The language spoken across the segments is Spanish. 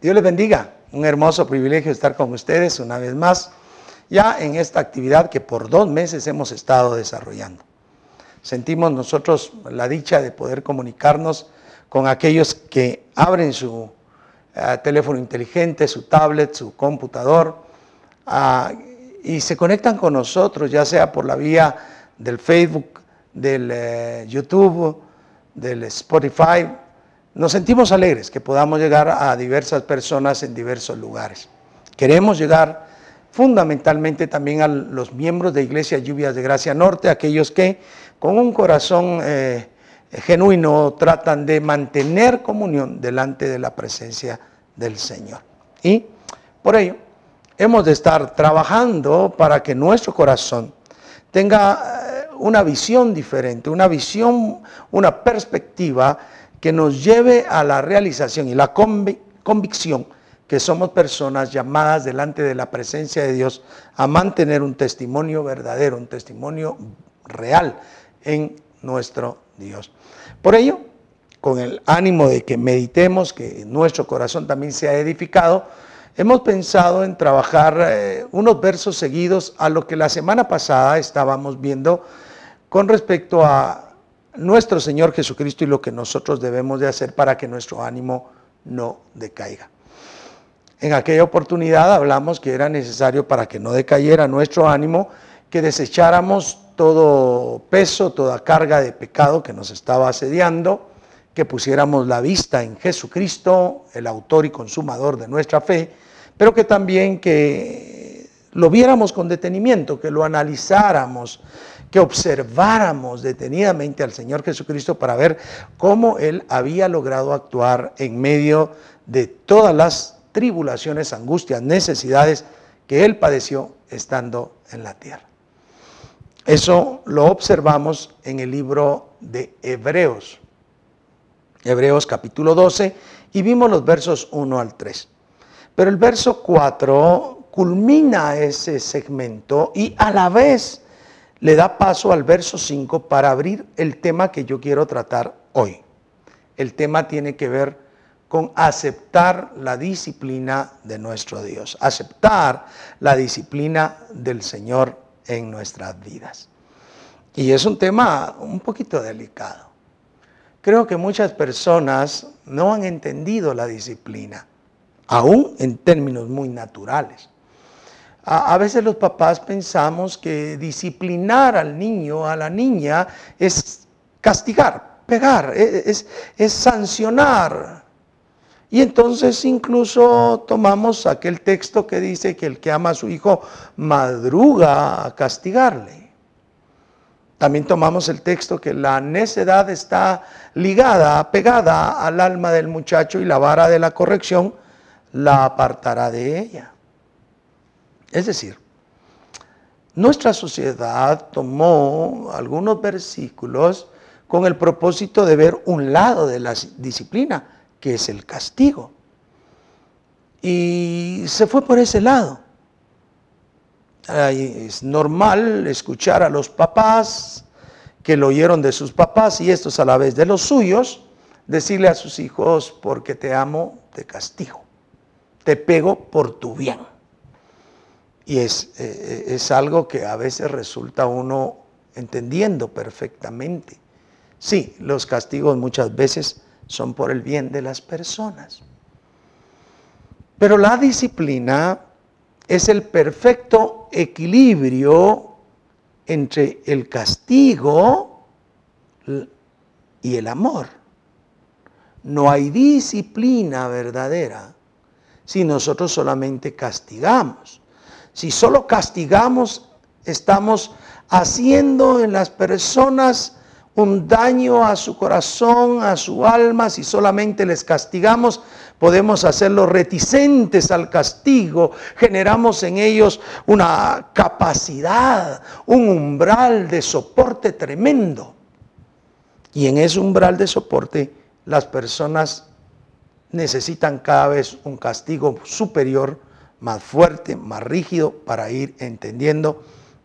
Dios les bendiga. Un hermoso privilegio estar con ustedes una vez más, ya en esta actividad que por dos meses hemos estado desarrollando. Sentimos nosotros la dicha de poder comunicarnos con aquellos que abren su eh, teléfono inteligente, su tablet, su computador, ah, y se conectan con nosotros, ya sea por la vía del Facebook, del eh, YouTube, del Spotify, nos sentimos alegres que podamos llegar a diversas personas en diversos lugares. Queremos llegar fundamentalmente también a los miembros de Iglesia Lluvias de Gracia Norte, aquellos que con un corazón eh, genuino tratan de mantener comunión delante de la presencia del Señor. Y por ello hemos de estar trabajando para que nuestro corazón tenga eh, una visión diferente, una visión, una perspectiva que nos lleve a la realización y la convicción que somos personas llamadas delante de la presencia de Dios a mantener un testimonio verdadero, un testimonio real en nuestro Dios. Por ello, con el ánimo de que meditemos, que nuestro corazón también sea edificado, hemos pensado en trabajar eh, unos versos seguidos a lo que la semana pasada estábamos viendo con respecto a nuestro Señor Jesucristo y lo que nosotros debemos de hacer para que nuestro ánimo no decaiga. En aquella oportunidad hablamos que era necesario para que no decayera nuestro ánimo, que desecháramos todo peso, toda carga de pecado que nos estaba asediando, que pusiéramos la vista en Jesucristo, el autor y consumador de nuestra fe, pero que también que lo viéramos con detenimiento, que lo analizáramos, que observáramos detenidamente al Señor Jesucristo para ver cómo Él había logrado actuar en medio de todas las tribulaciones, angustias, necesidades que Él padeció estando en la tierra. Eso lo observamos en el libro de Hebreos, Hebreos capítulo 12, y vimos los versos 1 al 3. Pero el verso 4 culmina ese segmento y a la vez le da paso al verso 5 para abrir el tema que yo quiero tratar hoy. El tema tiene que ver con aceptar la disciplina de nuestro Dios, aceptar la disciplina del Señor en nuestras vidas. Y es un tema un poquito delicado. Creo que muchas personas no han entendido la disciplina, aún en términos muy naturales. A, veces los papás pensamos que disciplinar al niño, a la niña, es castigar, pegar, e, es, es sancionar. Y entonces incluso tomamos aquel texto que dice que el que ama a su hijo madruga a castigarle. También tomamos el texto que la necedad está ligada, pegada al alma del muchacho y la vara de la corrección la apartará de ella. Es decir, nuestra sociedad tomó algunos versículos con el propósito de ver un lado de la disciplina, que es el castigo. Y se fue por ese lado. Es normal escuchar a los papás que lo oyeron de sus papás y estos a la vez de los suyos, decirle a sus hijos, porque te amo, te castigo, te pego por tu bien. Y es, eh, eh, es algo que a veces resulta uno entendiendo perfectamente. Sí, los castigos muchas veces son por el bien de las personas. Pero la disciplina es el perfecto equilibrio entre el castigo y el amor. No hay disciplina verdadera si nosotros solamente castigamos. Si solo castigamos, estamos haciendo en las personas un daño a su corazón, a su alma, si solamente les castigamos, podemos hacerlos reticentes al castigo, generamos en ellos una capacidad, un umbral de soporte tremendo. Y en ese umbral de soporte las personas necesitan cada vez un castigo superior más fuerte, más rígido, para ir entendiendo.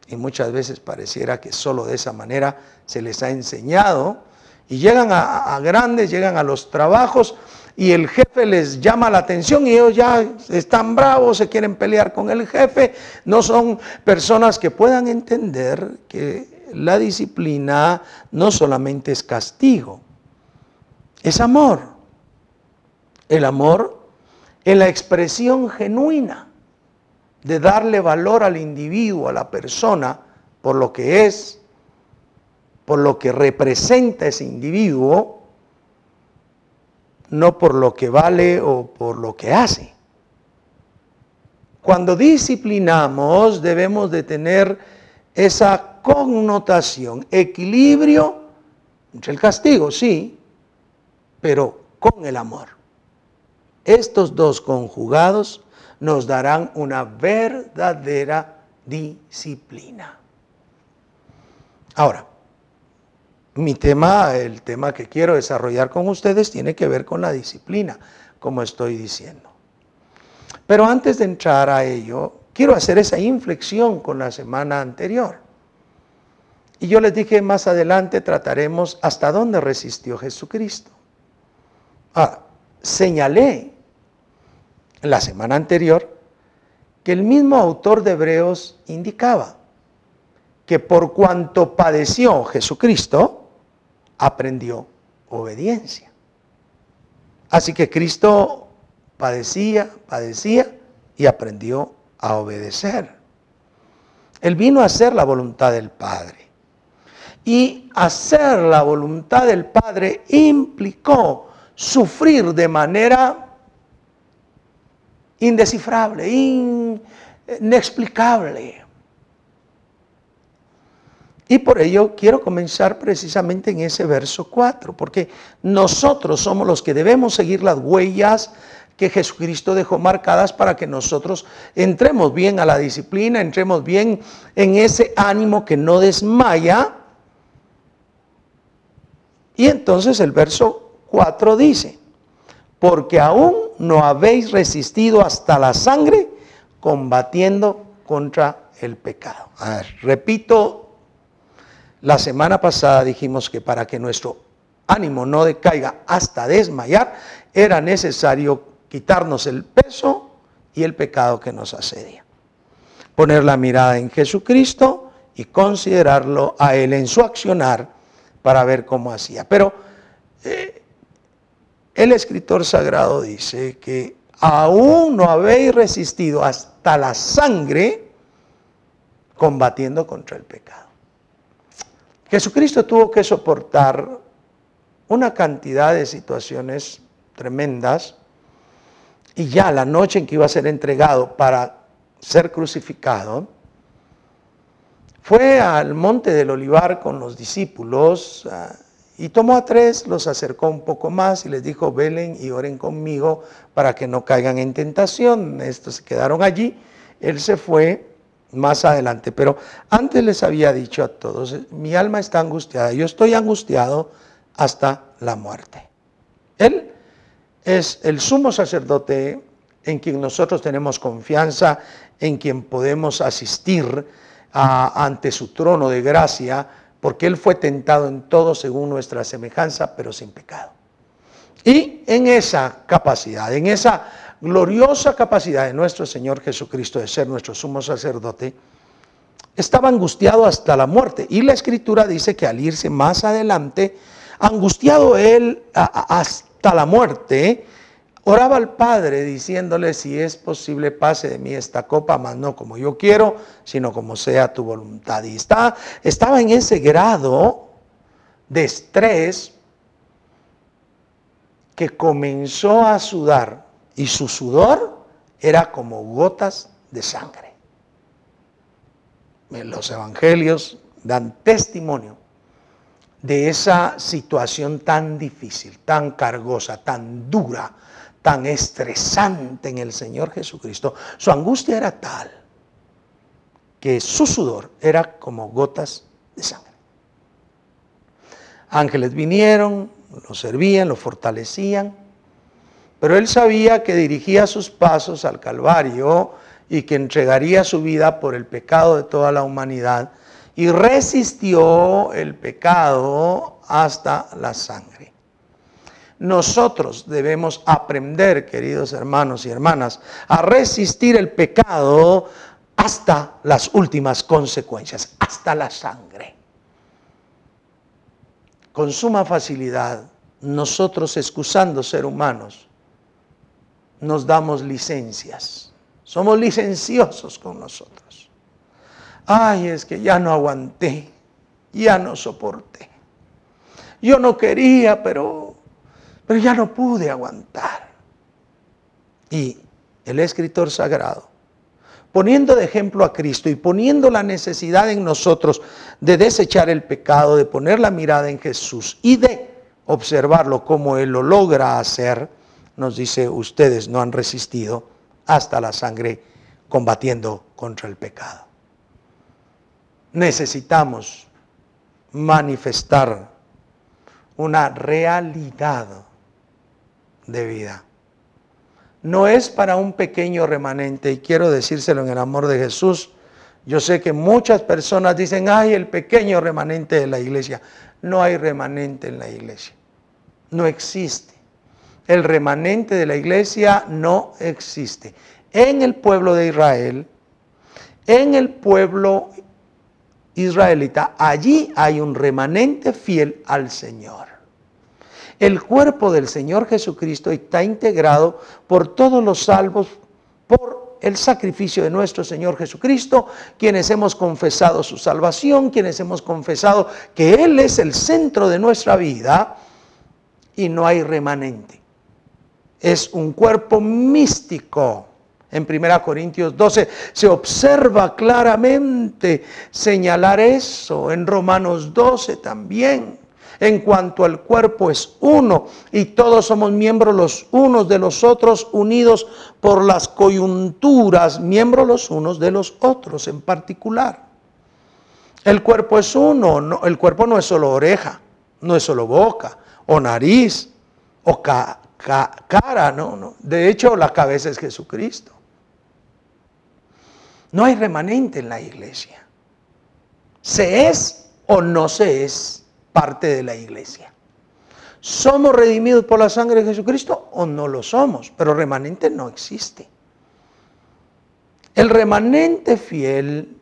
Y muchas veces pareciera que solo de esa manera se les ha enseñado. Y llegan a, grandes, llegan a los trabajos y el jefe les llama la atención y ellos ya están bravos, se quieren pelear con el jefe. No son personas que puedan entender que la disciplina no solamente es castigo, es amor. El amor es la expresión genuina de darle valor al individuo, a la persona, por lo que es, por lo que representa ese individuo, no por lo que vale o por lo que hace. Cuando disciplinamos debemos de tener esa connotación, equilibrio entre el castigo, sí, pero con el amor. Estos dos conjugados nos darán una verdadera disciplina. Ahora, mi tema, el tema que quiero desarrollar con ustedes tiene que ver con la disciplina, como estoy diciendo. Pero antes de entrar a ello, quiero hacer esa inflexión con la semana anterior. Y yo les dije más adelante trataremos hasta dónde resistió Jesucristo. Ah, señalé la semana anterior que el mismo autor de Hebreos indicaba que por cuanto padeció Jesucristo, aprendió obediencia. Así que Cristo padecía, padecía y aprendió a obedecer. Él vino a hacer la voluntad del Padre. Y hacer la voluntad del Padre implicó sufrir de manera indescifrable, inexplicable. Y por ello quiero comenzar precisamente en ese verso 4, porque nosotros somos los que debemos seguir las huellas que Jesucristo dejó marcadas para que nosotros entremos bien a la disciplina, entremos bien en ese ánimo que no desmaya. Y entonces el verso 4 dice, porque aún no habéis resistido hasta la sangre combatiendo contra el pecado. A ver, repito, la semana pasada dijimos que para que nuestro ánimo no decaiga hasta desmayar, era necesario quitarnos el peso y el pecado que nos asedia. Poner la mirada en Jesucristo y considerarlo a Él en su accionar para ver cómo hacía. Pero el escritor sagrado dice que aún no habéis resistido hasta la sangre combatiendo contra el pecado. Jesucristo tuvo que soportar una cantidad de situaciones tremendas y ya la noche en que iba a ser entregado para ser crucificado, fue al monte del olivar con los discípulos y tomó a tres, los acercó un poco más y les dijo, velen y oren conmigo para que no caigan en tentación. Estos se quedaron allí. Él se fue más adelante, pero antes les había dicho a todos, mi alma está angustiada, yo estoy angustiado hasta la muerte. Él es el sumo sacerdote en quien nosotros tenemos confianza, en quien podemos asistir ante su trono de gracia porque Él fue tentado en todo según nuestra semejanza, pero sin pecado. Y en esa capacidad, en esa gloriosa capacidad de nuestro Señor Jesucristo de ser nuestro sumo sacerdote, estaba angustiado hasta la muerte. Y la escritura dice que al irse más adelante, angustiado él hasta la muerte, Oraba al Padre diciéndole, si es posible, pase de mí esta copa, mas no como yo quiero, sino como sea tu voluntad. Y está, estaba en ese grado de estrés que comenzó a sudar y su sudor era como gotas de sangre. Los evangelios dan testimonio de esa situación tan difícil, tan cargosa, tan dura, tan estresante en el Señor Jesucristo, su angustia era tal que su sudor era como gotas de sangre. Ángeles vinieron, lo servían, lo fortalecían, pero él sabía que dirigía sus pasos al Calvario y que entregaría su vida por el pecado de toda la humanidad y resistió el pecado hasta la sangre. Nosotros debemos aprender, queridos hermanos y hermanas, a resistir el pecado hasta las últimas consecuencias, hasta la sangre. Con suma facilidad, nosotros excusando ser humanos, nos damos licencias. Somos licenciosos con nosotros. Ay, es que ya no aguanté, ya no soporté. Yo no quería, pero, pero ya no pude aguantar. Y el escritor sagrado, poniendo de ejemplo a Cristo y poniendo la necesidad en nosotros de desechar el pecado, de poner la mirada en Jesús y de observarlo como Él lo logra hacer, nos dice, ustedes no han resistido hasta la sangre combatiendo contra el pecado. Necesitamos manifestar una realidad de vida. No es para un pequeño remanente, y quiero decírselo en el amor de Jesús. Yo sé que muchas personas dicen, ay, el pequeño remanente de la iglesia. No hay remanente en la iglesia. No existe. El remanente de la iglesia no existe. En el pueblo de Israel, en el pueblo israelita, allí hay un remanente fiel al Señor. El cuerpo del Señor Jesucristo está integrado por todos los salvos, por el sacrificio de nuestro Señor Jesucristo, quienes hemos confesado su salvación, quienes hemos confesado que Él es el centro de nuestra vida y no hay remanente. Es un cuerpo místico en 1 Corintios 12 se observa claramente señalar eso, en Romanos 12 también. En cuanto al cuerpo es uno y todos somos miembros los unos de los otros, unidos por las coyunturas, miembros los unos de los otros en particular. El cuerpo es uno, el cuerpo no es solo oreja, no es solo boca o nariz o cara, no, no. De hecho, la cabeza es Jesucristo. No hay remanente en la iglesia. Se es o no se es parte de la iglesia. ¿Somos redimidos por la sangre de Jesucristo o no lo somos? Pero remanente no existe. El remanente fiel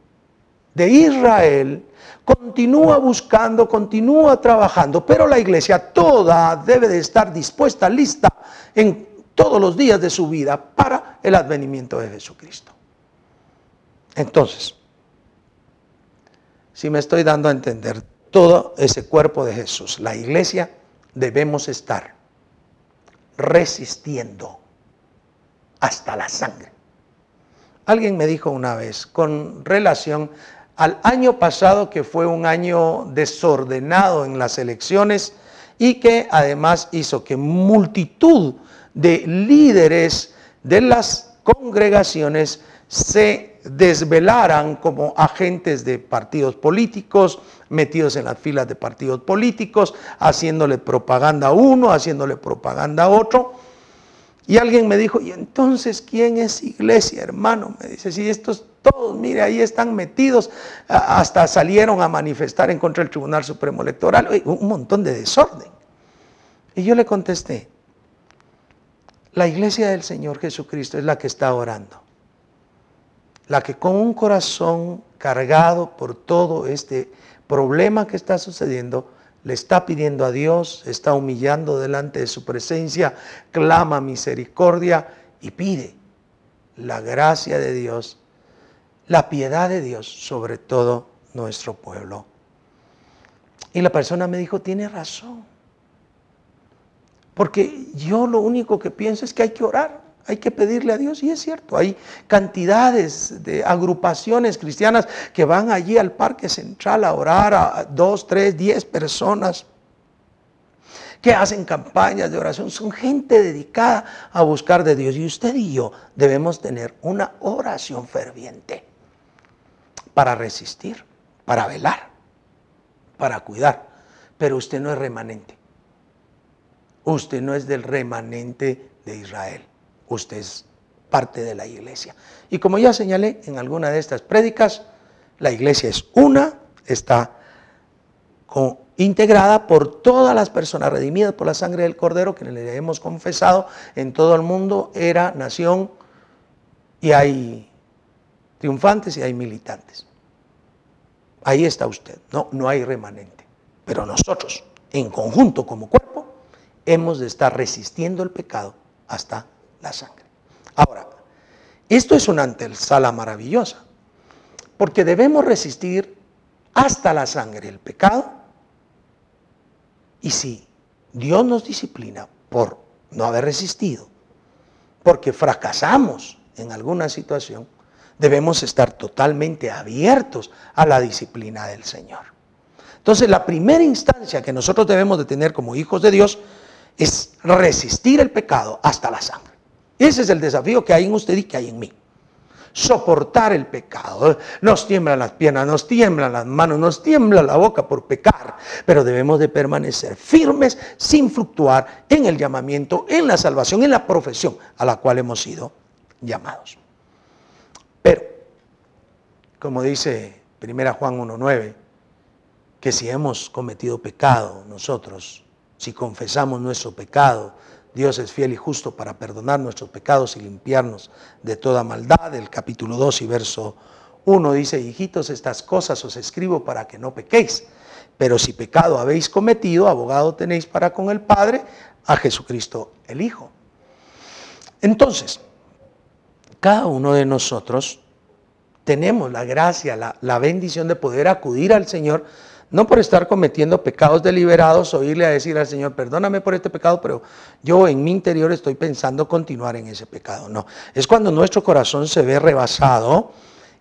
de Israel continúa buscando, continúa trabajando, pero la iglesia toda debe de estar dispuesta, lista en todos los días de su vida para el advenimiento de Jesucristo. Entonces, si me estoy dando a entender todo ese cuerpo de Jesús, la iglesia, debemos estar resistiendo hasta la sangre. Alguien me dijo una vez con relación al año pasado que fue un año desordenado en las elecciones y que además hizo que multitud de líderes de las congregaciones se desvelaran como agentes de partidos políticos, metidos en las filas de partidos políticos, haciéndole propaganda a uno, haciéndole propaganda a otro. Y alguien me dijo, ¿y entonces quién es iglesia, hermano? Me dice, si estos todos, mire, ahí están metidos, hasta salieron a manifestar en contra del Tribunal Supremo Electoral, un montón de desorden. Y yo le contesté, la iglesia del Señor Jesucristo es la que está orando la que con un corazón cargado por todo este problema que está sucediendo, le está pidiendo a Dios, está humillando delante de su presencia, clama misericordia y pide la gracia de Dios, la piedad de Dios sobre todo nuestro pueblo. Y la persona me dijo, tiene razón. Porque yo lo único que pienso es que hay que orar. Hay que pedirle a Dios, y es cierto, hay cantidades de agrupaciones cristianas que van allí al parque central a orar a dos, tres, diez personas que hacen campañas de oración. Son gente dedicada a buscar de Dios. Y usted y yo debemos tener una oración ferviente para resistir, para velar, para cuidar. Pero usted no es remanente. Usted no es del remanente de Israel usted es parte de la iglesia. Y como ya señalé en alguna de estas prédicas, la iglesia es una, está integrada por todas las personas redimidas por la sangre del Cordero que le hemos confesado en todo el mundo, era nación y hay triunfantes y hay militantes. Ahí está usted, no, no hay remanente. Pero nosotros, en conjunto como cuerpo, hemos de estar resistiendo el pecado hasta la sangre. Ahora, esto es una antesala maravillosa, porque debemos resistir hasta la sangre el pecado, y si Dios nos disciplina por no haber resistido, porque fracasamos en alguna situación, debemos estar totalmente abiertos a la disciplina del Señor. Entonces, la primera instancia que nosotros debemos de tener como hijos de Dios es resistir el pecado hasta la sangre. Ese es el desafío que hay en usted y que hay en mí. Soportar el pecado. Nos tiemblan las piernas, nos tiemblan las manos, nos tiembla la boca por pecar. Pero debemos de permanecer firmes sin fluctuar en el llamamiento, en la salvación, en la profesión a la cual hemos sido llamados. Pero, como dice 1 Juan 1.9, que si hemos cometido pecado nosotros, si confesamos nuestro pecado, Dios es fiel y justo para perdonar nuestros pecados y limpiarnos de toda maldad. El capítulo 2 y verso 1 dice, hijitos, estas cosas os escribo para que no pequéis. Pero si pecado habéis cometido, abogado tenéis para con el Padre, a Jesucristo el Hijo. Entonces, cada uno de nosotros tenemos la gracia, la, bendición de poder acudir al Señor, no por estar cometiendo pecados deliberados o irle a decir al Señor, perdóname por este pecado, pero yo en mi interior estoy pensando continuar en ese pecado. No, es cuando nuestro corazón se ve rebasado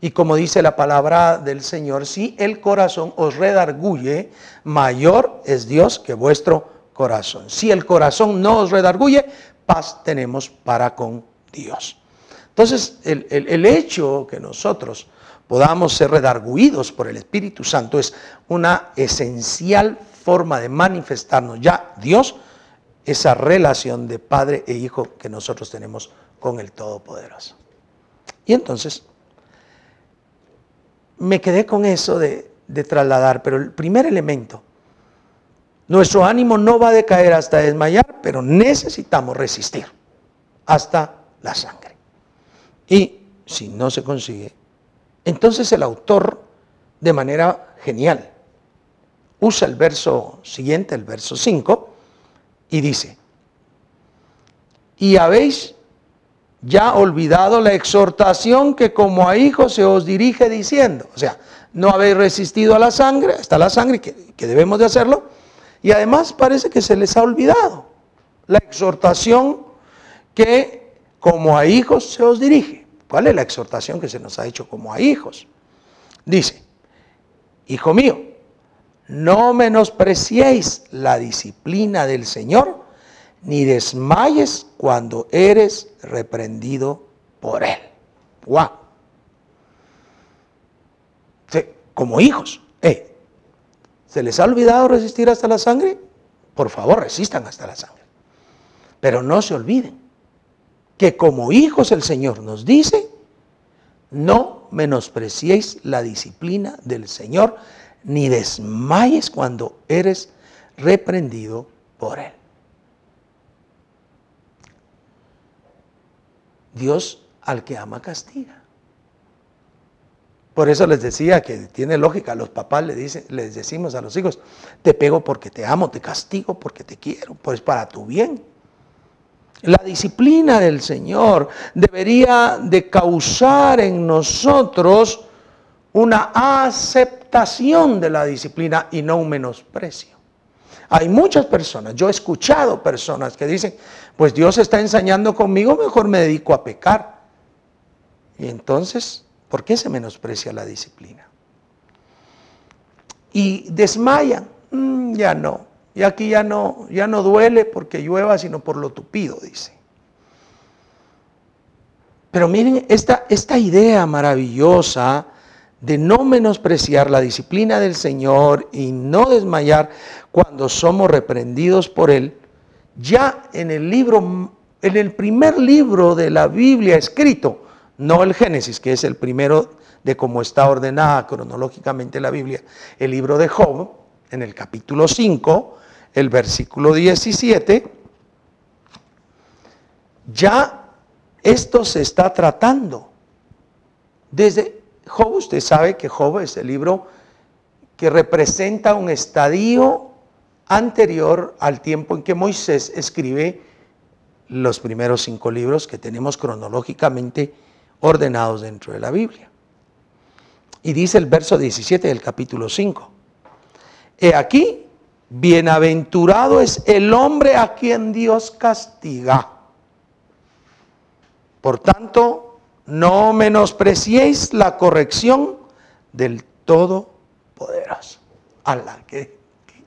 y como dice la palabra del Señor, si el corazón os redarguye, mayor es Dios que vuestro corazón. Si el corazón no os redarguye, paz tenemos para con Dios. Entonces, el, hecho que nosotros podamos ser redarguidos por el Espíritu Santo es una esencial forma de manifestarnos ya Dios, esa relación de padre e hijo que nosotros tenemos con el Todopoderoso. Y entonces, me quedé con eso de, de trasladar, pero el primer elemento, nuestro ánimo no va a decaer hasta desmayar, pero necesitamos resistir hasta la sangre. Y si no se consigue, entonces el autor, de manera genial, usa el verso siguiente, el verso 5, y dice, y habéis ya olvidado la exhortación que como a hijos se os dirige diciendo, o sea, no habéis resistido a la sangre, hasta la sangre, que, que debemos de hacerlo, y además parece que se les ha olvidado la exhortación que como a hijos se os dirige. ¿Cuál es la exhortación que se nos ha hecho como a hijos? Dice, hijo mío, no menospreciéis la disciplina del Señor, ni desmayes cuando eres reprendido por Él. ¡Wow! Como hijos, ¿eh? ¿se les ha olvidado resistir hasta la sangre? Por favor, resistan hasta la sangre. Pero no se olviden que como hijos el Señor nos dice, no menospreciéis la disciplina del Señor, ni desmayes cuando eres reprendido por Él. Dios al que ama castiga. Por eso les decía que tiene lógica, los papás le dicen, les decimos a los hijos, te pego porque te amo, te castigo porque te quiero, pues para tu bien. La disciplina del Señor debería de causar en nosotros una aceptación de la disciplina y no un menosprecio. Hay muchas personas, yo he escuchado personas que dicen, pues Dios está ensañando conmigo, mejor me dedico a pecar. Y entonces, ¿por qué se menosprecia la disciplina? Y desmayan, mm, ya no. Y aquí ya no, ya no duele porque llueva, sino por lo tupido, dice. Pero miren esta, esta idea maravillosa de no menospreciar la disciplina del Señor y no desmayar cuando somos reprendidos por Él, ya en el libro, en el primer libro de la Biblia escrito, no el Génesis, que es el primero de cómo está ordenada cronológicamente la Biblia, el libro de Job, en el capítulo 5, el versículo 17, ya esto se está tratando. Desde Job, usted sabe que Job es el libro que representa un estadio anterior al tiempo en que Moisés escribe los primeros cinco libros que tenemos cronológicamente ordenados dentro de la Biblia. Y dice el verso 17 del capítulo 5. He aquí, bienaventurado es el hombre a quien Dios castiga. Por tanto, no menospreciéis la corrección del Todopoderoso. Allah, qué,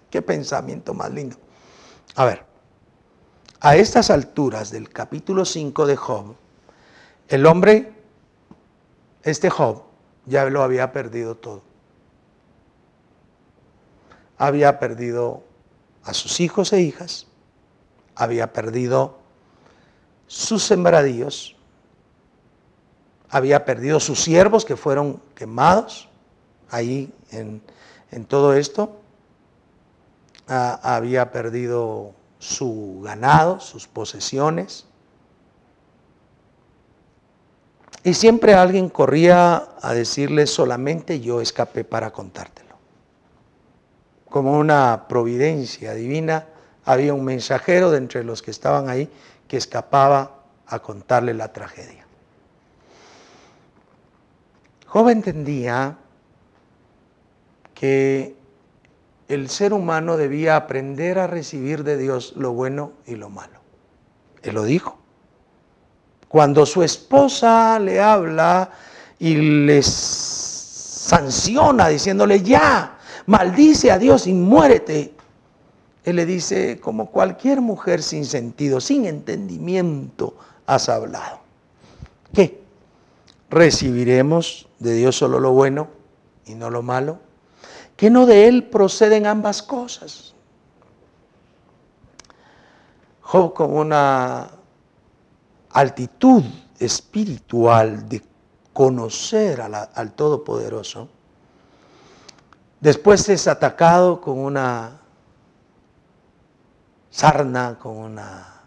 qué pensamiento más lindo. A ver, a estas alturas del capítulo 5 de Job, el hombre, este Job, ya lo había perdido todo. Había perdido a sus hijos e hijas, había perdido sus sembradíos, había perdido sus siervos que fueron quemados ahí en, todo esto, ah, había perdido su ganado, sus posesiones, Y siempre alguien corría a decirle solamente yo escapé para contártelo. Como una providencia divina, había un mensajero de entre los que estaban ahí que escapaba a contarle la tragedia. Job entendía que el ser humano debía aprender a recibir de Dios lo bueno y lo malo. Él lo dijo. Cuando su esposa le habla y les sanciona diciéndole, ya, maldice a Dios y muérete. Él le dice, como cualquier mujer sin sentido, sin entendimiento, has hablado. ¿Qué? ¿Recibiremos de Dios solo lo bueno y no lo malo? ¿Que no de Él proceden ambas cosas? Job con una altitud espiritual de conocer al Todopoderoso, después es atacado con una sarna, con una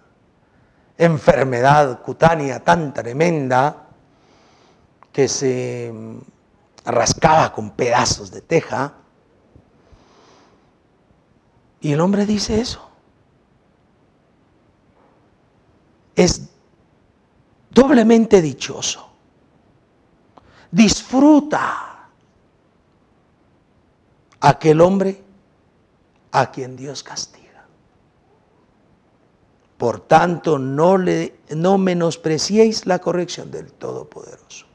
enfermedad cutánea tan tremenda que se rascaba con pedazos de teja. Y el hombre dice eso. Es doblemente dichoso. Disfruta aquel hombre a quien Dios castiga. Por tanto, no, le, no menospreciéis la corrección del Todopoderoso.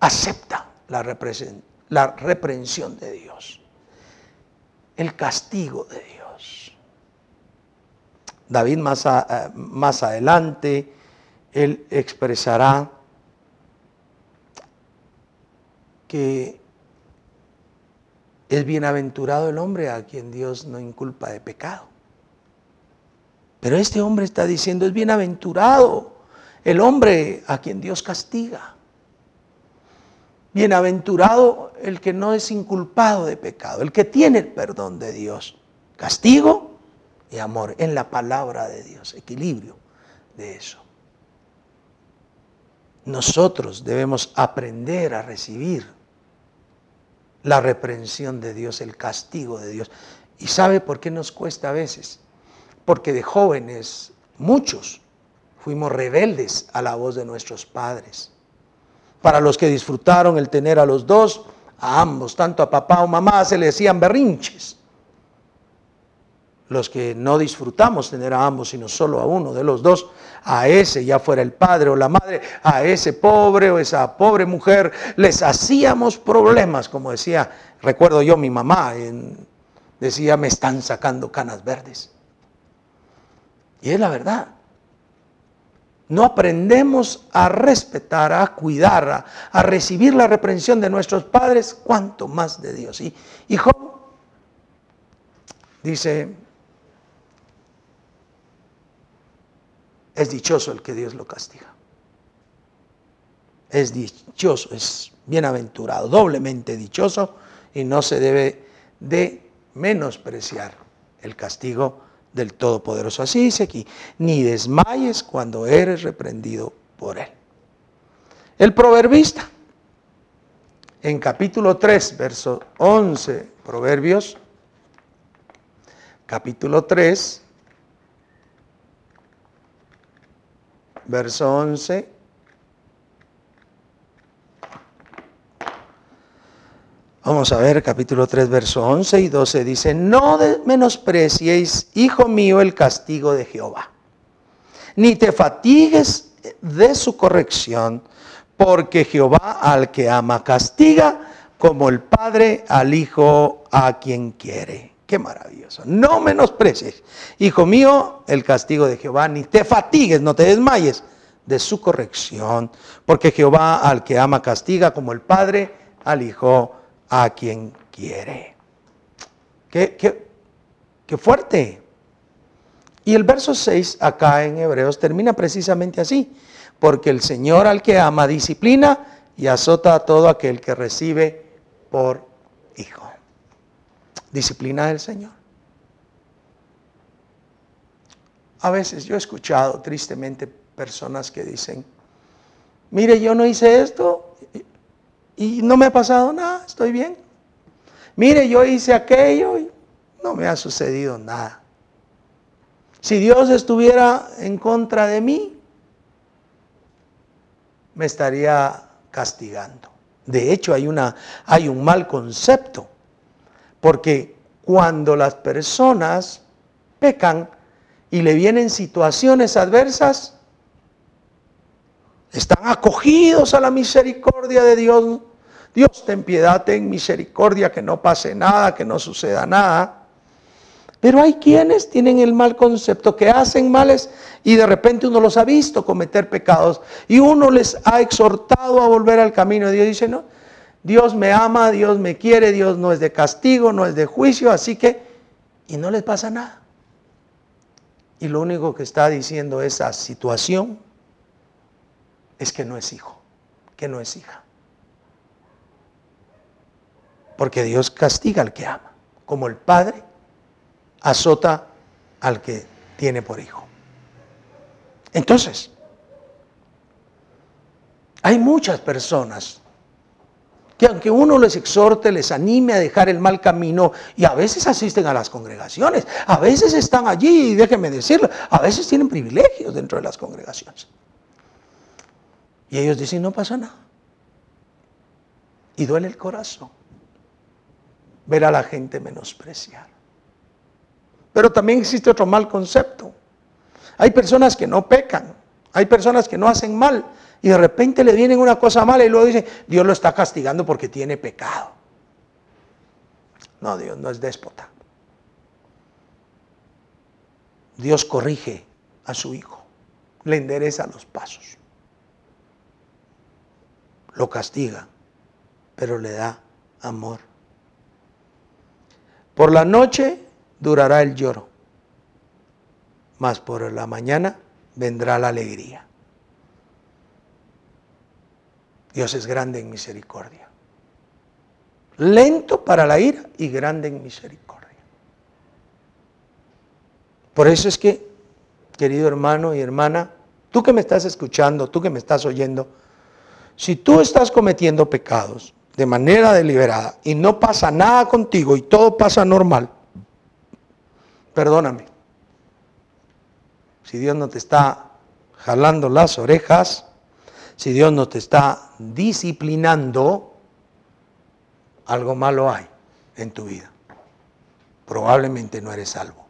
Acepta la, la reprensión de Dios, el castigo de Dios. David más, eh, más adelante él expresará que es bienaventurado el hombre a quien Dios no inculpa de pecado. Pero este hombre está diciendo, es bienaventurado el hombre a quien Dios castiga. Bienaventurado el que no es inculpado de pecado, el que tiene el perdón de Dios. Castigo y amor en la palabra de Dios, equilibrio de eso nosotros debemos aprender a recibir la reprensión de Dios, el castigo de Dios. ¿Y sabe por qué nos cuesta a veces? Porque de jóvenes, muchos, fuimos rebeldes a la voz de nuestros padres. Para los que disfrutaron el tener a los dos, a ambos, tanto a papá o mamá, se le decían berrinches los que no disfrutamos tener a ambos, sino solo a uno de los dos, a ese, ya fuera el padre o la madre, a ese pobre o esa pobre mujer, les hacíamos problemas, como decía, recuerdo yo mi mamá, decía, me están sacando canas verdes. Y es la verdad. No aprendemos a respetar, a cuidar, a, recibir la reprensión de nuestros padres, cuanto más de Dios. Y, y dice, Es dichoso el que Dios lo castiga. Es dichoso, es bienaventurado, doblemente dichoso y no se debe de menospreciar el castigo del Todopoderoso. Así dice aquí, ni desmayes cuando eres reprendido por Él. El proverbista, en capítulo 3, verso 11, Proverbios, capítulo 3, verso 11. Vamos a ver, capítulo 3, verso 11 y 12 dice, no menospreciéis, hijo mío, el castigo de Jehová, ni te fatigues de su corrección, porque Jehová al que ama castiga, como el Padre al Hijo a quien quiere. Qué maravilloso. No menosprecies, hijo mío, el castigo de Jehová, ni te fatigues, no te desmayes de su corrección, porque Jehová al que ama castiga, como el Padre al Hijo a quien quiere. Qué, qué, fuerte. Y el verso 6 acá en Hebreos termina precisamente así, porque el Señor al que ama disciplina y azota a todo aquel que recibe por hijo. Disciplina del Señor. A veces yo he escuchado tristemente personas que dicen, mire, yo no hice esto y no me ha pasado nada, estoy bien. Mire, yo hice aquello y no me ha sucedido nada. Si Dios estuviera en contra de mí, me estaría castigando. De hecho, hay, una, hay un mal concepto, porque cuando las personas pecan y le vienen situaciones adversas, están acogidos a la misericordia de Dios Dios, ten piedad, ten misericordia, que no pase nada, que no suceda nada. Pero hay quienes tienen el mal concepto, que hacen males y de repente uno los ha visto cometer pecados y uno les ha exhortado a volver al camino. Dios dice, no, Dios me ama, Dios me quiere, Dios no es de castigo, no es de juicio, así que, y no les pasa nada. Y lo único que está diciendo esa situación es que no es hijo, que no es hija. Porque Dios castiga al que ama, como el Padre azota al que tiene por hijo. Entonces, hay muchas personas que aunque uno les exhorte, les anime a dejar el mal camino, y a veces asisten a las congregaciones, a veces están allí, y déjenme decirlo, a veces tienen privilegios dentro de las congregaciones. Y ellos dicen, no pasa nada. Y duele el corazón ver a la gente menospreciar. Pero también existe otro mal concepto. Hay personas que no pecan, hay personas que no hacen mal y de repente le vienen una cosa mala y luego dicen, Dios lo está castigando porque tiene pecado. No, Dios no es déspota. Dios corrige a su hijo, le endereza los pasos, lo castiga, pero le da amor. Por la noche durará el lloro, mas por la mañana vendrá la alegría. Dios es grande en misericordia. Lento para la ira y grande en misericordia. Por eso es que, querido hermano y hermana, tú que me estás escuchando, tú que me estás oyendo, si tú estás cometiendo pecados, de manera deliberada y no pasa nada contigo y todo pasa normal, perdóname. Si Dios no te está jalando las orejas, si Dios no te está disciplinando, algo malo hay en tu vida. Probablemente no eres salvo.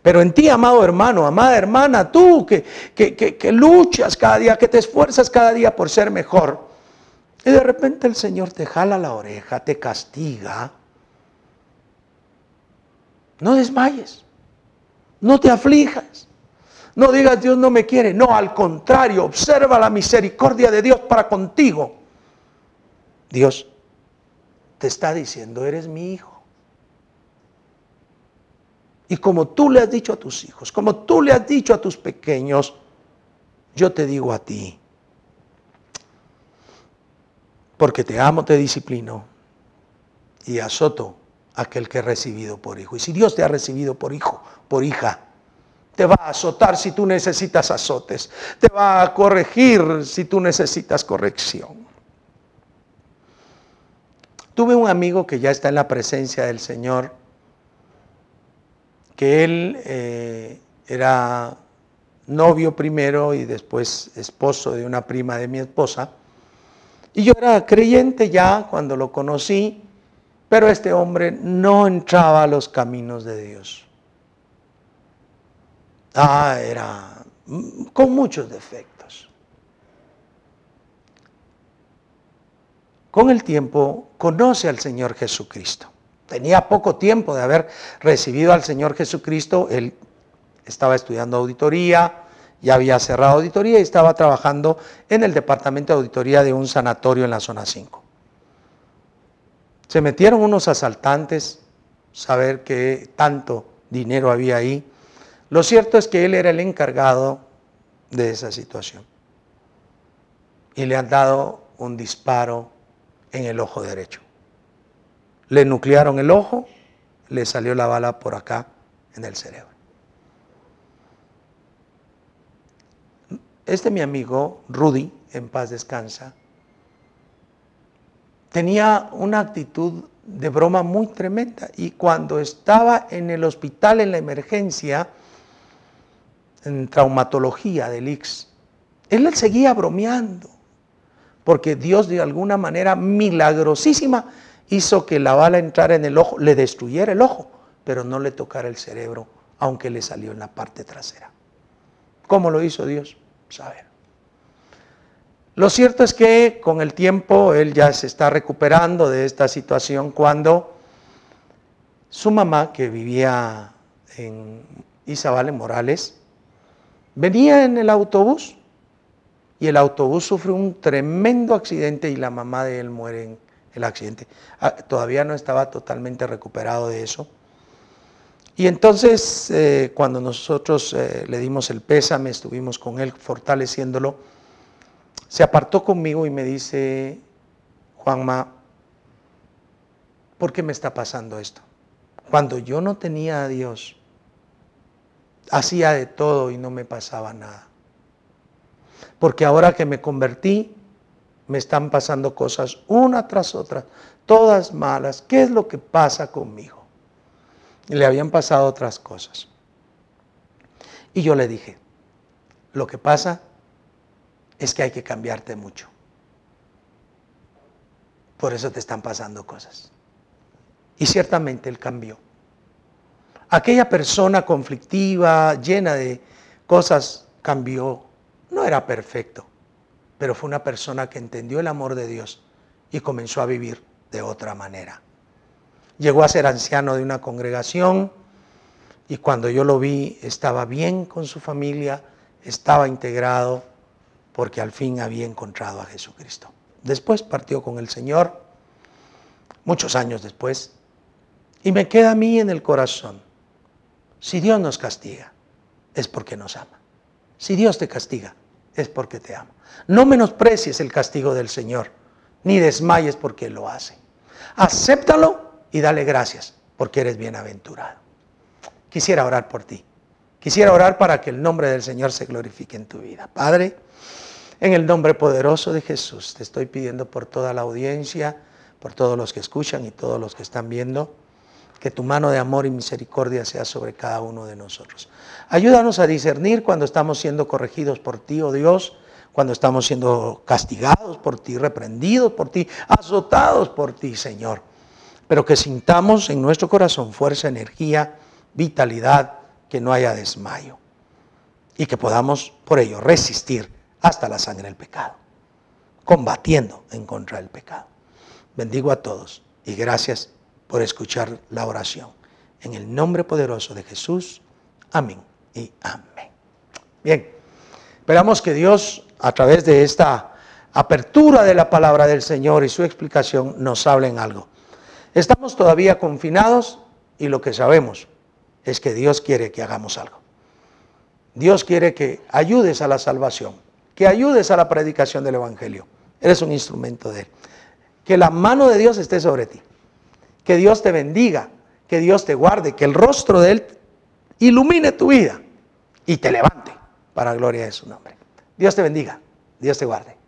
Pero en ti, amado hermano, amada hermana, tú que, que, que luchas cada día, que te esfuerzas cada día por ser mejor, y de repente el Señor te jala la oreja, te castiga. No desmayes, no te aflijas, no digas Dios no me quiere. No, al contrario, observa la misericordia de Dios para contigo. Dios te está diciendo, eres mi hijo. Y como tú le has dicho a tus hijos, como tú le has dicho a tus pequeños, yo te digo a ti, porque te amo, te disciplino y azoto aquel que es recibido por hijo. Y si Dios te ha recibido por hijo, por hija, te va a azotar si tú necesitas azotes. Te va a corregir si tú necesitas corrección. Tuve un amigo que ya está en la presencia del Señor, que él eh, era novio primero y después esposo de una prima de mi esposa. Y yo era creyente ya cuando lo conocí, pero este hombre no entraba a los caminos de Dios. Ah, era con muchos defectos. Con el tiempo conoce al Señor Jesucristo. Tenía poco tiempo de haber recibido al Señor Jesucristo. Él estaba estudiando auditoría, ya había cerrado auditoría y estaba trabajando en el departamento de auditoría de un sanatorio en la zona 5. Se metieron unos asaltantes, saber qué tanto dinero había ahí. Lo cierto es que él era el encargado de esa situación. Y le han dado un disparo en el ojo derecho. Le nuclearon el ojo, le salió la bala por acá en el cerebro. Este mi amigo, Rudy, en paz descansa, tenía una actitud de broma muy tremenda y cuando estaba en el hospital en la emergencia, en traumatología del IX, él seguía bromeando, porque Dios de alguna manera milagrosísima hizo que la bala entrara en el ojo, le destruyera el ojo, pero no le tocara el cerebro, aunque le salió en la parte trasera. ¿Cómo lo hizo Dios? Saber. Lo cierto es que con el tiempo él ya se está recuperando de esta situación cuando su mamá, que vivía en Izabal, en Morales, venía en el autobús y el autobús sufre un tremendo accidente y la mamá de él muere en el accidente. Ah, todavía no estaba totalmente recuperado de eso. Y entonces, eh, cuando nosotros eh, le dimos el pésame, estuvimos con él fortaleciéndolo, se apartó conmigo y me dice, Juanma, ¿por qué me está pasando esto? Cuando yo no tenía a Dios, hacía de todo y no me pasaba nada. Porque ahora que me convertí, me están pasando cosas una tras otra, todas malas. ¿Qué es lo que pasa conmigo? Y le habían pasado otras cosas. Y yo le dije, lo que pasa es que hay que cambiarte mucho. Por eso te están pasando cosas. Y ciertamente él cambió. Aquella persona conflictiva, llena de cosas, cambió. No era perfecto, pero fue una persona que entendió el amor de Dios y comenzó a vivir de otra manera. Llegó a ser anciano de una congregación y cuando yo lo vi estaba bien con su familia, estaba integrado, porque al fin había encontrado a Jesucristo. Después partió con el Señor, muchos años después, y me queda a mí en el corazón, si Dios nos castiga, es porque nos ama. Si Dios te castiga, es porque te ama. No menosprecies el castigo del Señor, ni desmayes porque lo hace. Acéptalo y dale gracias, porque eres bienaventurado. Quisiera orar por ti. Quisiera orar para que el nombre del Señor se glorifique en tu vida. Padre, en el nombre poderoso de Jesús, te estoy pidiendo por toda la audiencia, por todos los que escuchan y todos los que están viendo, que tu mano de amor y misericordia sea sobre cada uno de nosotros. Ayúdanos a discernir cuando estamos siendo corregidos por ti, oh Dios, cuando estamos siendo castigados por ti, reprendidos por ti, azotados por ti, Señor. Pero que sintamos en nuestro corazón fuerza, energía, vitalidad, que no haya desmayo. Y que podamos por ello resistir hasta la sangre del pecado, combatiendo en contra del pecado. Bendigo a todos y gracias por escuchar la oración. En el nombre poderoso de Jesús, amén y amén. Bien, esperamos que Dios a través de esta apertura de la palabra del Señor y su explicación nos hable en algo. Estamos todavía confinados y lo que sabemos es que Dios quiere que hagamos algo. Dios quiere que ayudes a la salvación que ayudes a la predicación del Evangelio. Eres un instrumento de Él. Que la mano de Dios esté sobre ti. Que Dios te bendiga, que Dios te guarde, que el rostro de Él ilumine tu vida y te levante para gloria de su nombre. Dios te bendiga, Dios te guarde.